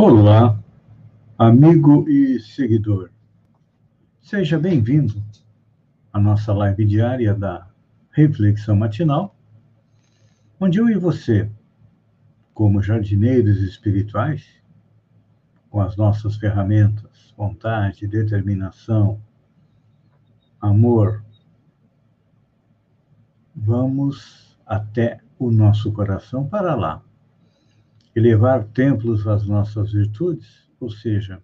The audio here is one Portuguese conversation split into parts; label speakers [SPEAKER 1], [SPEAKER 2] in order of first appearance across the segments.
[SPEAKER 1] Olá, amigo e seguidor. Seja bem-vindo à nossa live diária da Reflexão Matinal, onde eu e você, como jardineiros espirituais, com as nossas ferramentas, vontade, determinação, amor, vamos até o nosso coração para lá. Elevar templos às nossas virtudes, ou seja,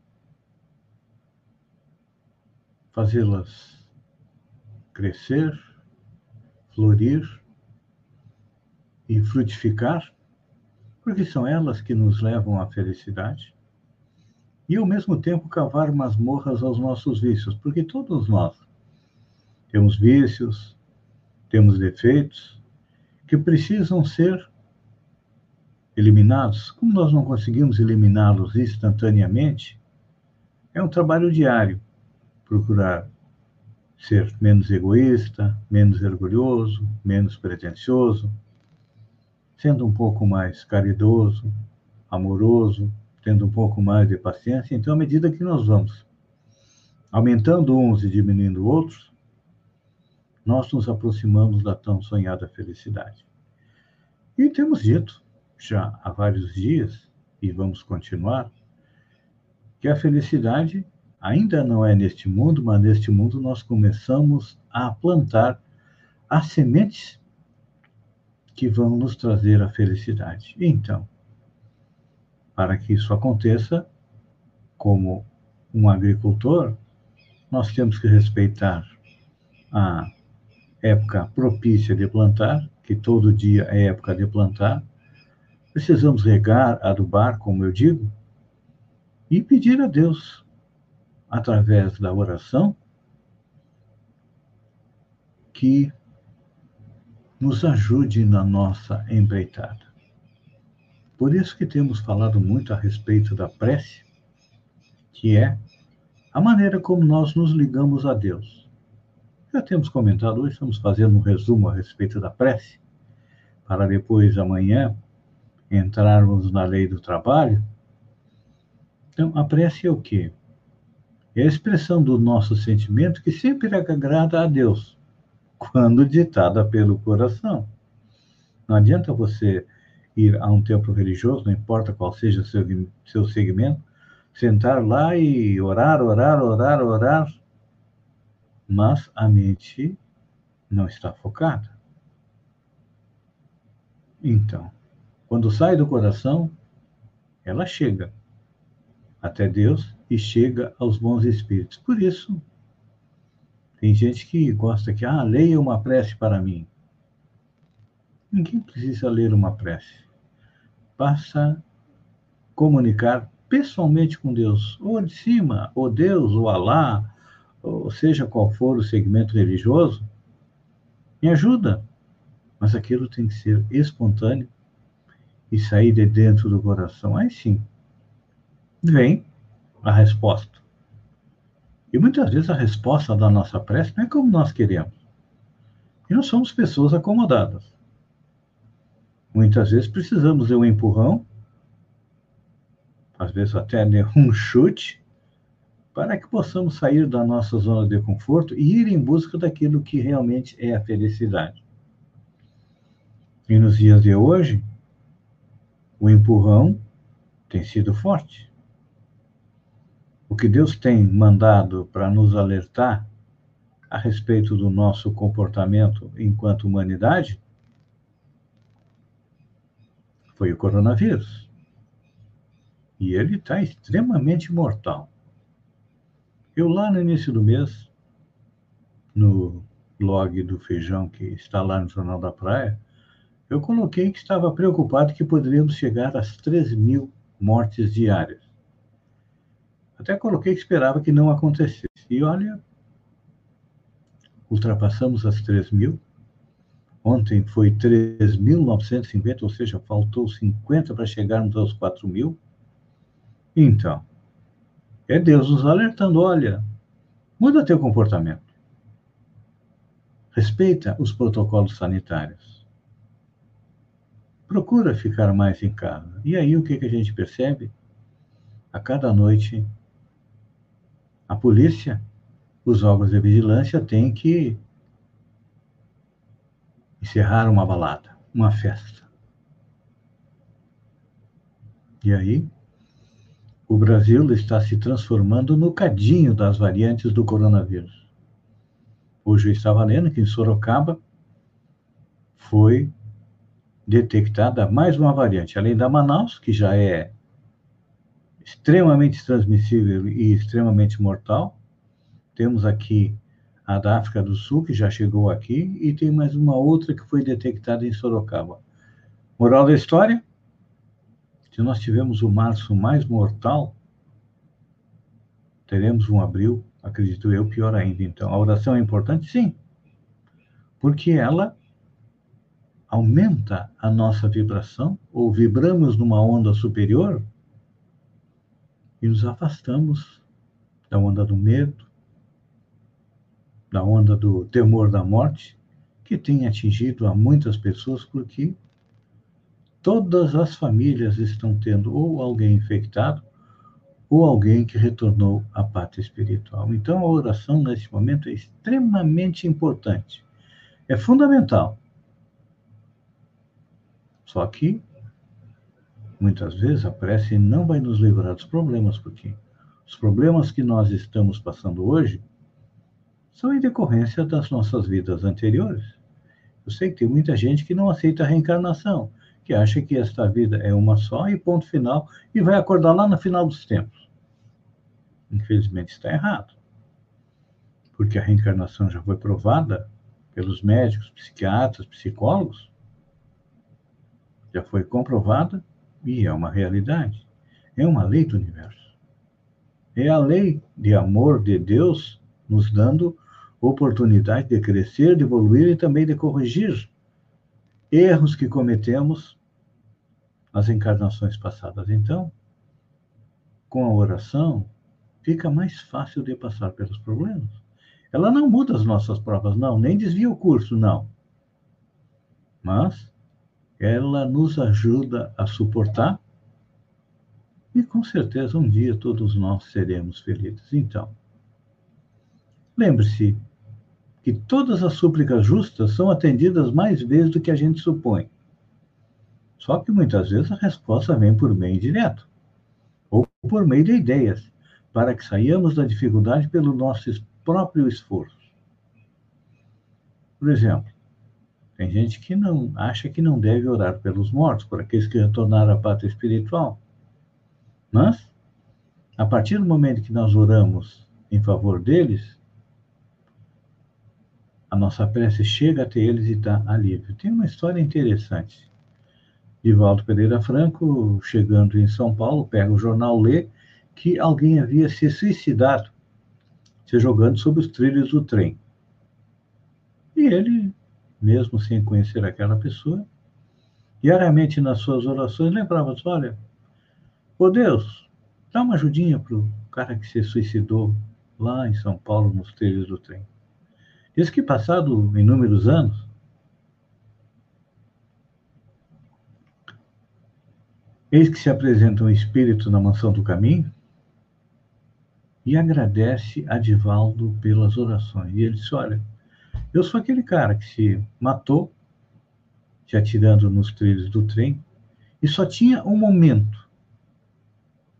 [SPEAKER 1] fazê-las crescer, florir e frutificar, porque são elas que nos levam à felicidade. E ao mesmo tempo cavar masmorras aos nossos vícios, porque todos nós temos vícios, temos defeitos que precisam ser eliminados. Como nós não conseguimos eliminá-los instantaneamente, é um trabalho diário procurar ser menos egoísta, menos orgulhoso, menos pretensioso, sendo um pouco mais caridoso, amoroso, tendo um pouco mais de paciência. Então, à medida que nós vamos aumentando uns e diminuindo outros, nós nos aproximamos da tão sonhada felicidade. E temos dito já há vários dias, e vamos continuar, que a felicidade ainda não é neste mundo, mas neste mundo nós começamos a plantar as sementes que vão nos trazer a felicidade. Então, para que isso aconteça, como um agricultor, nós temos que respeitar a época propícia de plantar, que todo dia é época de plantar. Precisamos regar, adubar, como eu digo, e pedir a Deus, através da oração, que nos ajude na nossa empreitada. Por isso que temos falado muito a respeito da prece, que é a maneira como nós nos ligamos a Deus. Já temos comentado, hoje estamos fazendo um resumo a respeito da prece, para depois, amanhã, entrarmos na lei do trabalho. Então, a prece é o quê? É a expressão do nosso sentimento que sempre agrada a Deus, quando ditada pelo coração. Não adianta você ir a um templo religioso, não importa qual seja seu, seu segmento, sentar lá e orar, orar, orar, orar, mas a mente não está focada. Então, quando sai do coração, ela chega até Deus e chega aos bons espíritos. Por isso, tem gente que gosta que, ah, leia uma prece para mim. Ninguém precisa ler uma prece. Basta comunicar pessoalmente com Deus, ou de cima, ou Deus, ou Alá, ou seja qual for o segmento religioso, me ajuda. Mas aquilo tem que ser espontâneo e sair de dentro do coração. Aí sim, vem a resposta. E muitas vezes a resposta da nossa prece não é como nós queremos. E nós somos pessoas acomodadas. Muitas vezes precisamos de um empurrão, às vezes até de um chute, para que possamos sair da nossa zona de conforto e ir em busca daquilo que realmente é a felicidade. E nos dias de hoje, o empurrão tem sido forte. O que Deus tem mandado para nos alertar a respeito do nosso comportamento enquanto humanidade foi o coronavírus. E ele está extremamente mortal. Eu lá no início do mês, no blog do Feijão, que está lá no Jornal da Praia, eu coloquei que estava preocupado que poderíamos chegar às 13 mil mortes diárias. Até coloquei que esperava que não acontecesse. E olha, ultrapassamos as 3 mil. Ontem foi 3.950, ou seja, faltou 50 para chegarmos aos 4 mil. Então, é Deus nos alertando: olha, muda teu comportamento. Respeita os protocolos sanitários. Procura ficar mais em casa. E aí o que, que a gente percebe? a cada noite, a polícia, os órgãos de vigilância têm que encerrar uma balada, uma festa. E aí, o Brasil está se transformando no cadinho das variantes do coronavírus. Hoje eu estava lendo que em Sorocaba foi detectada mais uma variante, além da Manaus, que já é extremamente transmissível e extremamente mortal. Temos aqui a da África do Sul, que já chegou aqui, e tem mais uma outra que foi detectada em Sorocaba. Moral da história: se nós tivermos o março mais mortal, teremos um abril, acredito eu, pior ainda. Então, a oração é importante? Sim, porque ela aumenta a nossa vibração, ou vibramos numa onda superior e nos afastamos da onda do medo, da onda do temor da morte, que tem atingido a muitas pessoas, porque todas as famílias estão tendo ou alguém infectado ou alguém que retornou à pátria espiritual. Então, a oração nesse momento é extremamente importante. É fundamental. Só que, muitas vezes, a prece não vai nos livrar dos problemas, porque os problemas que nós estamos passando hoje são em decorrência das nossas vidas anteriores. Eu sei que tem muita gente que não aceita a reencarnação, que acha que esta vida é uma só e ponto final, e vai acordar lá no final dos tempos. Infelizmente está errado. Porque a reencarnação já foi provada pelos médicos, psiquiatras, psicólogos, já foi comprovada e é uma realidade. É uma lei do universo. É a lei de amor de Deus nos dando oportunidade de crescer, de evoluir e também de corrigir erros que cometemos nas encarnações passadas. Então, com a oração, fica mais fácil de passar pelos problemas. Ela não muda as nossas provas, não, nem desvia o curso, não. Mas ela nos ajuda a suportar e com certeza um dia todos nós seremos felizes. Então, lembre-se que todas as súplicas justas são atendidas mais vezes do que a gente supõe. Só que muitas vezes a resposta vem por meio direto ou por meio de ideias, para que saiamos da dificuldade pelo nosso próprio esforço. Por exemplo, tem gente que não acha que não deve orar pelos mortos, por aqueles que retornaram à pátria espiritual. Mas, a partir do momento que nós oramos em favor deles, a nossa prece chega até eles e dá alívio. Tem uma história interessante. Divaldo Pereira Franco, chegando em São Paulo, pega o jornal, lê que alguém havia se suicidado, se jogando sobre os trilhos do trem. E ele, mesmo sem conhecer aquela pessoa, diariamente nas suas orações lembrava: olha, ô Deus, dá uma ajudinha para o cara que se suicidou lá em São Paulo, nos trilhos do trem. Diz que, passado inúmeros anos, eis que se apresenta um espírito na mansão do caminho e agradece a Divaldo pelas orações. E ele disse: Olha, eu sou aquele cara que se matou, se atirando nos trilhos do trem, e só tinha um momento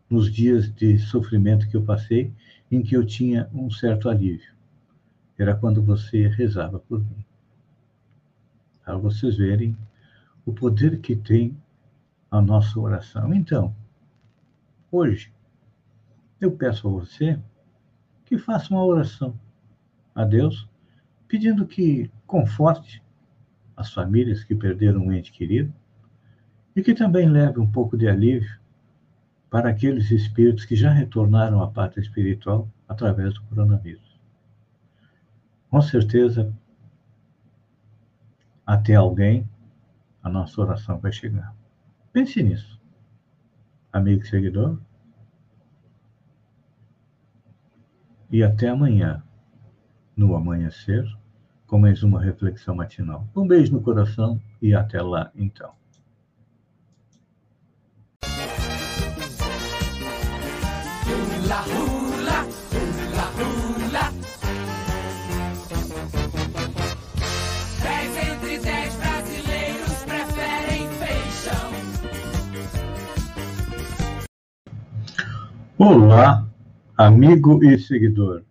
[SPEAKER 1] nos dias de sofrimento que eu passei em que eu tinha um certo alívio era quando você rezava por mim. Para vocês verem o poder que tem a nossa oração. Então, hoje, eu peço a você que faça uma oração a Deus, pedindo que conforte as famílias que perderam um ente querido e que também leve um pouco de alívio para aqueles espíritos que já retornaram à pátria espiritual através do coronavírus com certeza, até alguém, a nossa oração vai chegar. Pense nisso, amigo e seguidor. E até amanhã, no amanhecer, com mais uma reflexão matinal. Um beijo no coração e até lá, então. Olá, amigo e seguidor.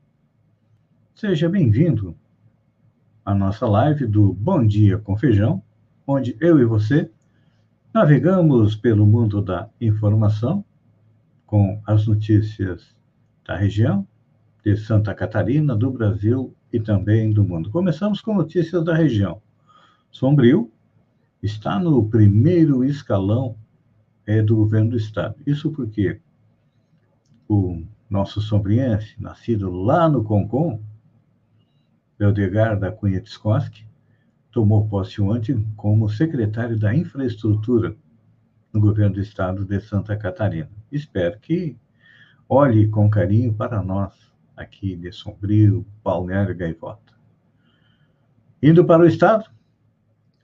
[SPEAKER 1] Seja bem-vindo à nossa live do Bom Dia com Feijão, onde eu e você navegamos pelo mundo da informação com as notícias da região, de Santa Catarina, do Brasil e também do mundo. Começamos com notícias da região. Sombrio está no primeiro escalão é, do governo do estado. Isso porque o nosso sombriense, nascido lá no Concon, Beldegar da Cunha Tskoski, tomou posse ontem como secretário da Infraestrutura no governo do estado de Santa Catarina. Espero que olhe com carinho para nós aqui de Sombrio, Balneário Gaivota. Indo para o estado,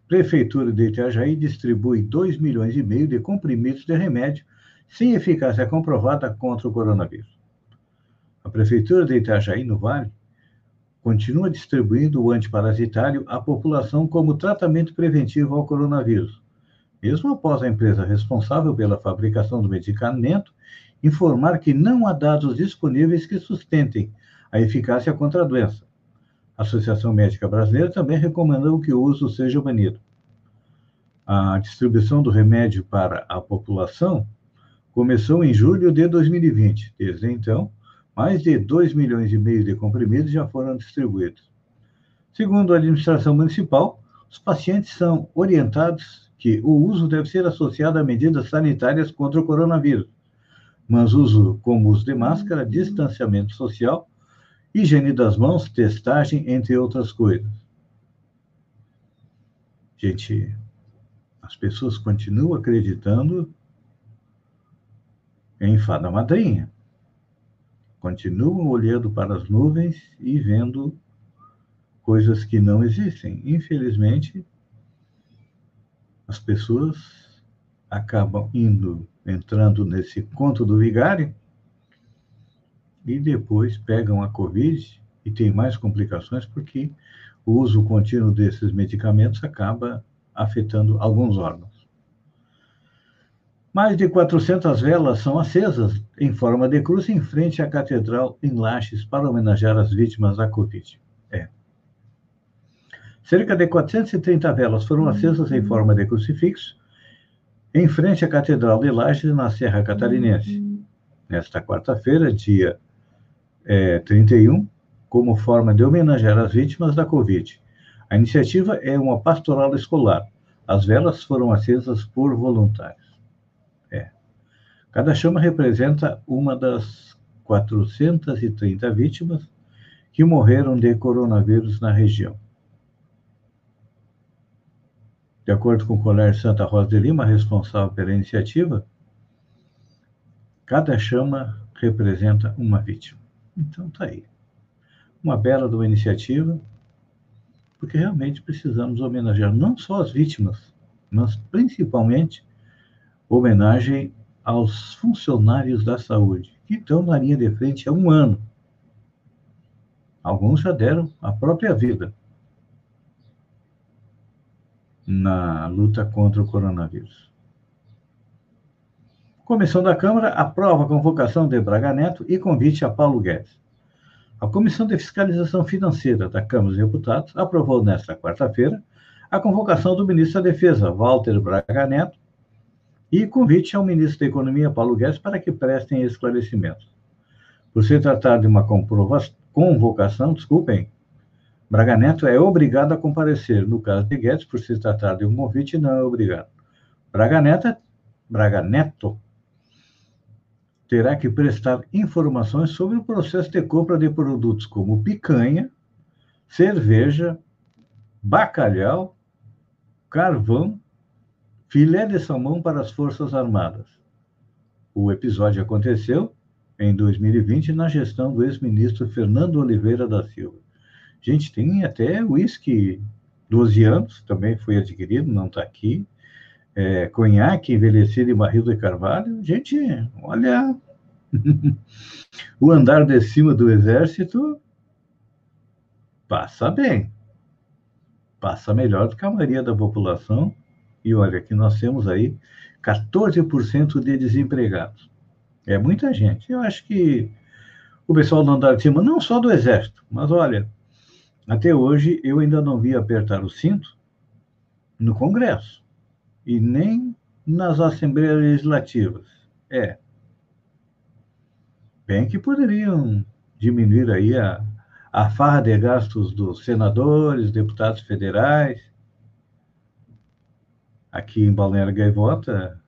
[SPEAKER 1] Prefeitura de Itajaí distribui 2 milhões e meio de comprimidos de remédio sem eficácia comprovada contra o coronavírus. A Prefeitura de Itajaí, no Vale, continua distribuindo o antiparasitário à população como tratamento preventivo ao coronavírus, mesmo após a empresa responsável pela fabricação do medicamento informar que não há dados disponíveis que sustentem a eficácia contra a doença. A Associação Médica Brasileira também recomendou que o uso seja banido. A distribuição do remédio para a população começou em julho de 2020. Desde então, mais de 2 milhões e meio de comprimidos já foram distribuídos. Segundo a administração municipal, os pacientes são orientados que o uso deve ser associado a medidas sanitárias contra o coronavírus, mas uso como uso de máscara, distanciamento social, higiene das mãos, testagem, entre outras coisas. Gente, as pessoas continuam acreditando em fada madrinha. Continuam olhando para as nuvens e vendo coisas que não existem. Infelizmente, as pessoas acabam indo, entrando nesse conto do vigário e depois pegam a Covid e tem mais complicações porque o uso contínuo desses medicamentos acaba afetando alguns órgãos. Mais de 400 velas são acesas em forma de cruz em frente à catedral em Lages para homenagear as vítimas da Covid. É. Cerca de 430 velas foram acesas em forma de crucifixo em frente à catedral de Lages na Serra Catarinense. Nesta quarta-feira, dia é, 31, como forma de homenagear as vítimas da Covid. A iniciativa é uma pastoral escolar. As velas foram acesas por voluntários. Cada chama representa uma das 430 vítimas que morreram de coronavírus na região. De acordo com o Colégio Santa Rosa de Lima, responsável pela iniciativa, cada chama representa uma vítima. Então, tá aí. Uma bela de uma iniciativa, porque realmente precisamos homenagear não só as vítimas, mas principalmente homenagem aos funcionários da saúde, que estão na linha de frente há um ano. Alguns já deram a própria vida na luta contra o coronavírus. Comissão da Câmara aprova a convocação de Braga Neto e convite a Paulo Guedes. A Comissão de Fiscalização Financeira da Câmara dos Deputados aprovou nesta quarta-feira a convocação do ministro da Defesa, Walter Braga Neto, e convite ao ministro da Economia, Paulo Guedes, para que prestem esclarecimentos. Por se tratar de uma convocação, desculpem, Braga Neto é obrigado a comparecer. No caso de Guedes, por se tratar de um convite, não é obrigado. Braga Neto, Braga Neto terá que prestar informações sobre o processo de compra de produtos como picanha, cerveja, bacalhau, carvão Filé de salmão para as Forças Armadas. O episódio aconteceu em 2020 na gestão do ex-ministro Fernando Oliveira da Silva. Gente, tem até uísque 12 anos, também foi adquirido, não está aqui. É, conhaque envelhecido em barril de carvalho. Gente, olha, o andar de cima do exército passa bem. Passa melhor do que a maioria da população. E olha, que nós temos aí 14% de desempregados. É muita gente. Eu acho que o pessoal do andar de cima, não só do exército, mas olha, até hoje eu ainda não vi apertar o cinto no Congresso e nem nas assembleias legislativas. É. Bem que poderiam diminuir aí a, a farra de gastos dos senadores, deputados federais. Aqui em Balneário Gaivota,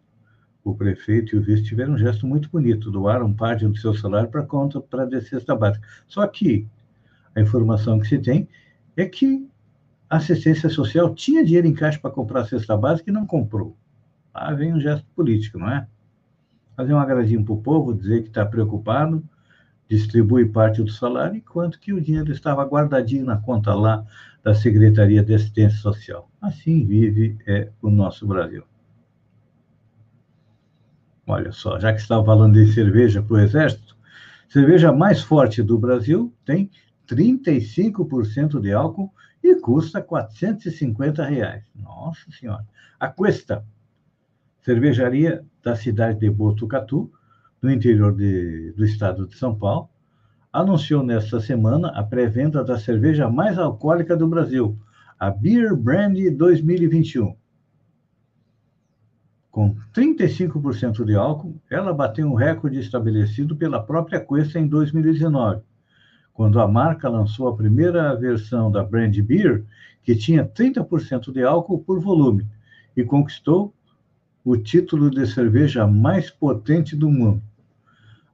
[SPEAKER 1] o prefeito e o vice tiveram um gesto muito bonito, doaram parte do seu salário para conta para a cesta básica. Só que a informação que se tem é que a assistência social tinha dinheiro em caixa para comprar a cesta básica e não comprou. Ah, vem um gesto político, não é? Fazer um agradinho para o povo, dizer que está preocupado, distribui parte do salário, enquanto que o dinheiro estava guardadinho na conta lá da Secretaria de Assistência Social. Assim vive é, o nosso Brasil. Olha só, já que estava falando de cerveja para o Exército, cerveja mais forte do Brasil tem 35% de álcool e custa 450 reais. Nossa Senhora. A Cuesta, cervejaria da cidade de Botucatu, no interior de, do estado de São Paulo, anunciou nesta semana a pré-venda da cerveja mais alcoólica do Brasil, a Beer Brand 2021. Com 35% de álcool, ela bateu um recorde estabelecido pela própria Cuesta em 2019 quando a marca lançou a primeira versão da Brand Beer, que tinha 30% de álcool por volume, e conquistou o título de cerveja mais potente do mundo.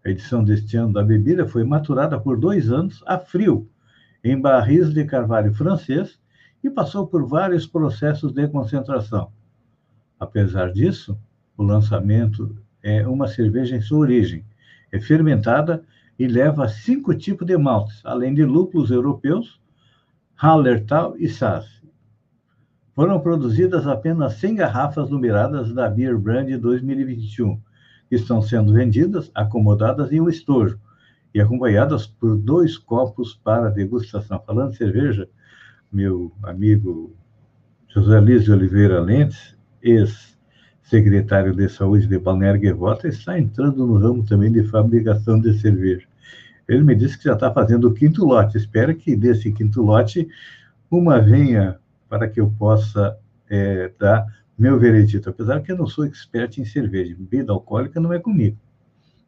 [SPEAKER 1] A edição deste ano da bebida foi maturada por dois anos a frio, em barris de carvalho francês, e passou por vários processos de concentração. Apesar disso, o lançamento é uma cerveja em sua origem. É fermentada e leva cinco tipos de maltes, além de lúpulos europeus, Hallertau e Sass. Foram produzidas apenas 100 garrafas numeradas da Beer Brand 2021, que estão sendo vendidas acomodadas em um estojo e acompanhadas por dois copos para degustação. Falando de cerveja, meu amigo José Lísio Oliveira Lentes, ex-secretário de Saúde de Balneário Guevota, está entrando no ramo também de fabricação de cerveja. Ele me disse que já está fazendo o quinto lote. Espero que desse quinto lote uma venha para que eu possa é, dar meu veredito. Apesar que eu não sou expert em cerveja, bebida alcoólica não é comigo.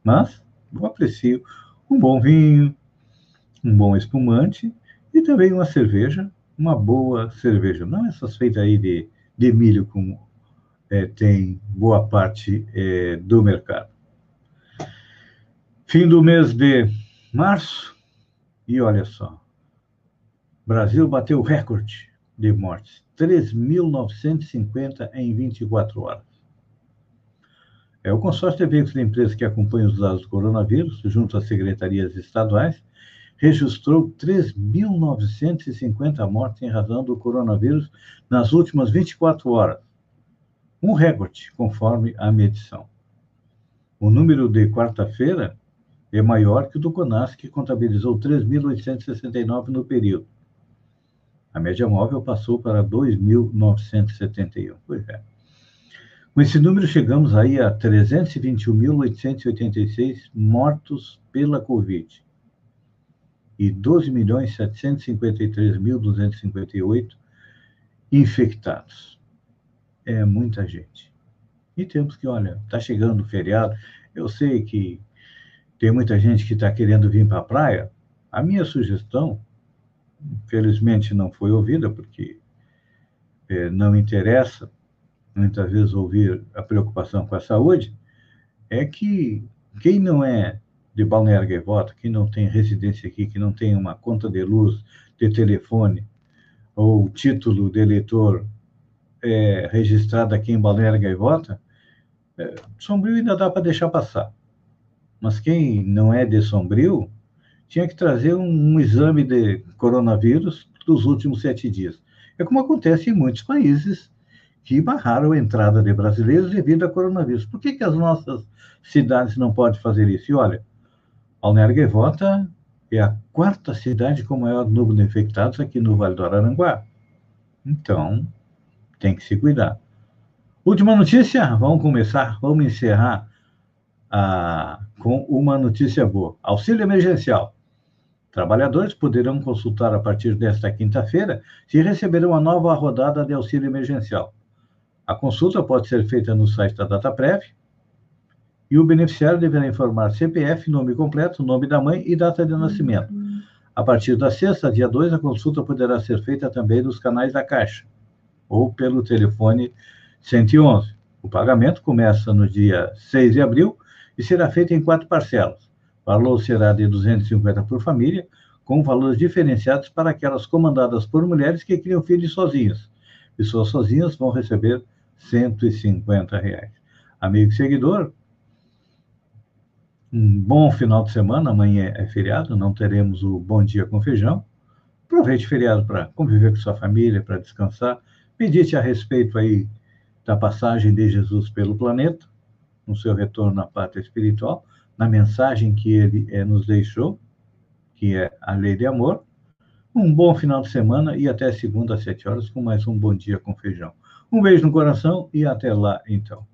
[SPEAKER 1] Mas eu aprecio um bom vinho, um bom espumante e também uma cerveja, uma boa cerveja. Não essas feitas aí de, de milho, como é, tem boa parte é, do mercado. Fim do mês de março, e olha só, Brasil bateu recorde de mortes, 3.950 em 24 horas. É o consórcio de veículos de empresas que acompanha os dados do coronavírus, junto às secretarias estaduais, registrou 3.950 mortes em razão do coronavírus nas últimas 24 horas. Um recorde, conforme a medição. O número de quarta-feira é maior que o do CONAS, que contabilizou 3.869 no período. A média móvel passou para 2.971. Pois é. Com esse número, chegamos aí a 321.886 mortos pela Covid e 12.753.258 infectados. É muita gente. E temos que, olha, está chegando o feriado. Eu sei que tem muita gente que está querendo vir para a praia. A minha sugestão, infelizmente não foi ouvida, porque é, não interessa muitas vezes ouvir a preocupação com a saúde, é que quem não é de Balneário Gaivota, quem não tem residência aqui, que não tem uma conta de luz, de telefone, ou título de eleitor é, registrado aqui em Balneário Gaivota, é, Sombrio ainda dá para deixar passar. Mas quem não é de Sombrio tinha que trazer um, um exame de coronavírus dos últimos sete dias. É como acontece em muitos países que barraram a entrada de brasileiros devido a coronavírus. Por que, que as nossas cidades não podem fazer isso? E olha, Balneário Gaivota é a quarta cidade com maior número de infectados aqui no Vale do Araranguá. Então, tem que se cuidar. Última notícia, vamos começar, vamos encerrar ah, com uma notícia boa. Auxílio emergencial. Trabalhadores poderão consultar a partir desta quinta-feira se receberão a nova rodada de auxílio emergencial. A consulta pode ser feita no site da DataPrev e o beneficiário deverá informar CPF, nome completo, nome da mãe e data de nascimento. A partir da sexta, dia 2, a consulta poderá ser feita também nos canais da Caixa ou pelo telefone 111. O pagamento começa no dia 6 de abril e será feito em quatro parcelas. Valor será de 250 por família, com valores diferenciados para aquelas comandadas por mulheres que criam filhos sozinhas. Pessoas sozinhas vão receber 150 reais. Amigo e seguidor, um bom final de semana. Amanhã é feriado, não teremos o Bom Dia com Feijão. Aproveite o feriado para conviver com sua família, para descansar. Medite a respeito aí da passagem de Jesus pelo planeta, no seu retorno à pátria espiritual, na mensagem que ele é, nos deixou, que é a lei de amor. Um bom final de semana e até segunda às sete horas com mais um Bom Dia com Feijão. Um beijo no coração e até lá, então.